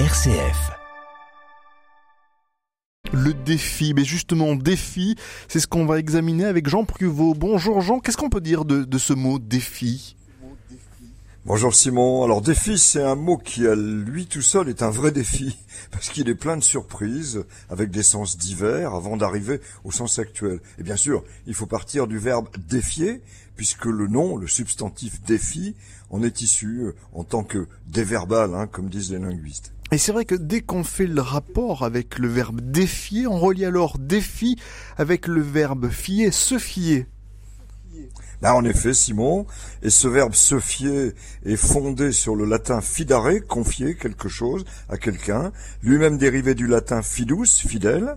RCF. Le défi, mais justement défi, c'est ce qu'on va examiner avec Jean Pruvot. Bonjour Jean, qu'est-ce qu'on peut dire de, de ce mot défi? Bonjour Simon. Alors défi, c'est un mot qui à lui tout seul est un vrai défi, parce qu'il est plein de surprises, avec des sens divers, avant d'arriver au sens actuel. Et bien sûr, il faut partir du verbe défier, puisque le nom, le substantif défi, en est issu euh, en tant que déverbal, hein, comme disent les linguistes. Et c'est vrai que dès qu'on fait le rapport avec le verbe défier, on relie alors défi avec le verbe fier, se fier. Là, en effet, Simon, et ce verbe se fier est fondé sur le latin fidare, confier quelque chose à quelqu'un, lui-même dérivé du latin fidus, fidèle,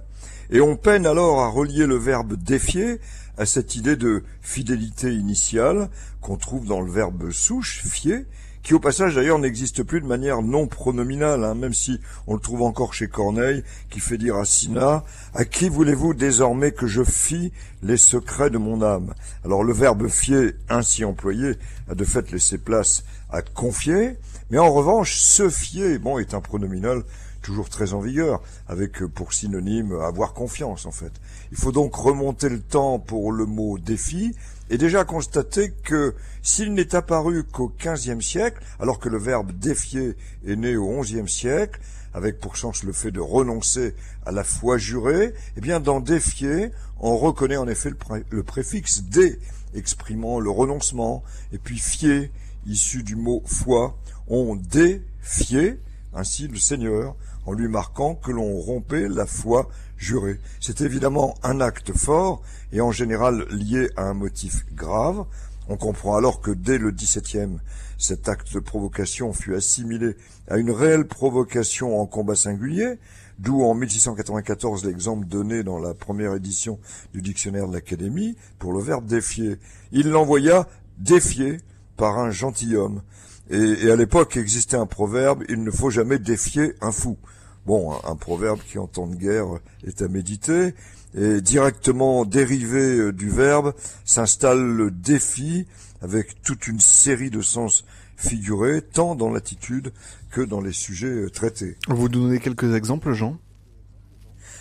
et on peine alors à relier le verbe défier à cette idée de fidélité initiale qu'on trouve dans le verbe souche, fier, qui au passage d'ailleurs n'existe plus de manière non pronominale, hein, même si on le trouve encore chez Corneille, qui fait dire à Sina, à qui voulez-vous désormais que je fie les secrets de mon âme? Alors le verbe fier ainsi employé a de fait laissé place à confier, mais en revanche, se fier, bon, est un pronominal toujours très en vigueur, avec pour synonyme avoir confiance en fait. Il faut donc remonter le temps pour le mot défi, et déjà constater que s'il n'est apparu qu'au XVe siècle, alors que le verbe défier est né au XIe siècle, avec pour sens le fait de renoncer à la foi jurée, eh bien dans défier, on reconnaît en effet le, préfixe dé, exprimant le renoncement, et puis fier, issu du mot foi, on défiait ainsi le Seigneur, en lui marquant que l'on rompait la foi jurée. C'est évidemment un acte fort et en général lié à un motif grave. On comprend alors que dès le XVIIe, cet acte de provocation fut assimilé à une réelle provocation en combat singulier, d'où en 1694 l'exemple donné dans la première édition du dictionnaire de l'Académie pour le verbe défier. Il l'envoya défier par un gentilhomme. Et, et à l'époque existait un proverbe, il ne faut jamais défier un fou. Bon, un, proverbe qui en temps de guerre est à méditer. Et directement dérivé euh, du verbe s'installe le défi avec toute une série de sens figurés, tant dans l'attitude que dans les sujets euh, traités. Vous donnez quelques exemples, Jean?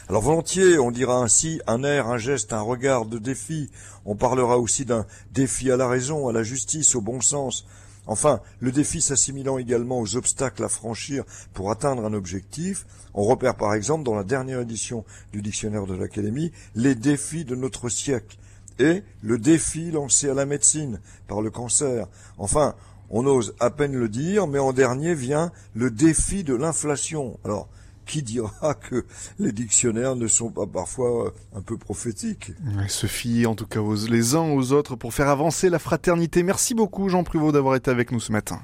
Alors volontiers, on dira ainsi un air, un geste, un regard de défi. On parlera aussi d'un défi à la raison, à la justice, au bon sens, Enfin, le défi s'assimilant également aux obstacles à franchir pour atteindre un objectif, on repère par exemple dans la dernière édition du dictionnaire de l'Académie les défis de notre siècle et le défi lancé à la médecine par le cancer. Enfin, on ose à peine le dire, mais en dernier vient le défi de l'inflation. Alors, qui dira que les dictionnaires ne sont pas parfois un peu prophétiques? Se fier en tout cas les uns aux autres pour faire avancer la fraternité. Merci beaucoup Jean Pruvot d'avoir été avec nous ce matin.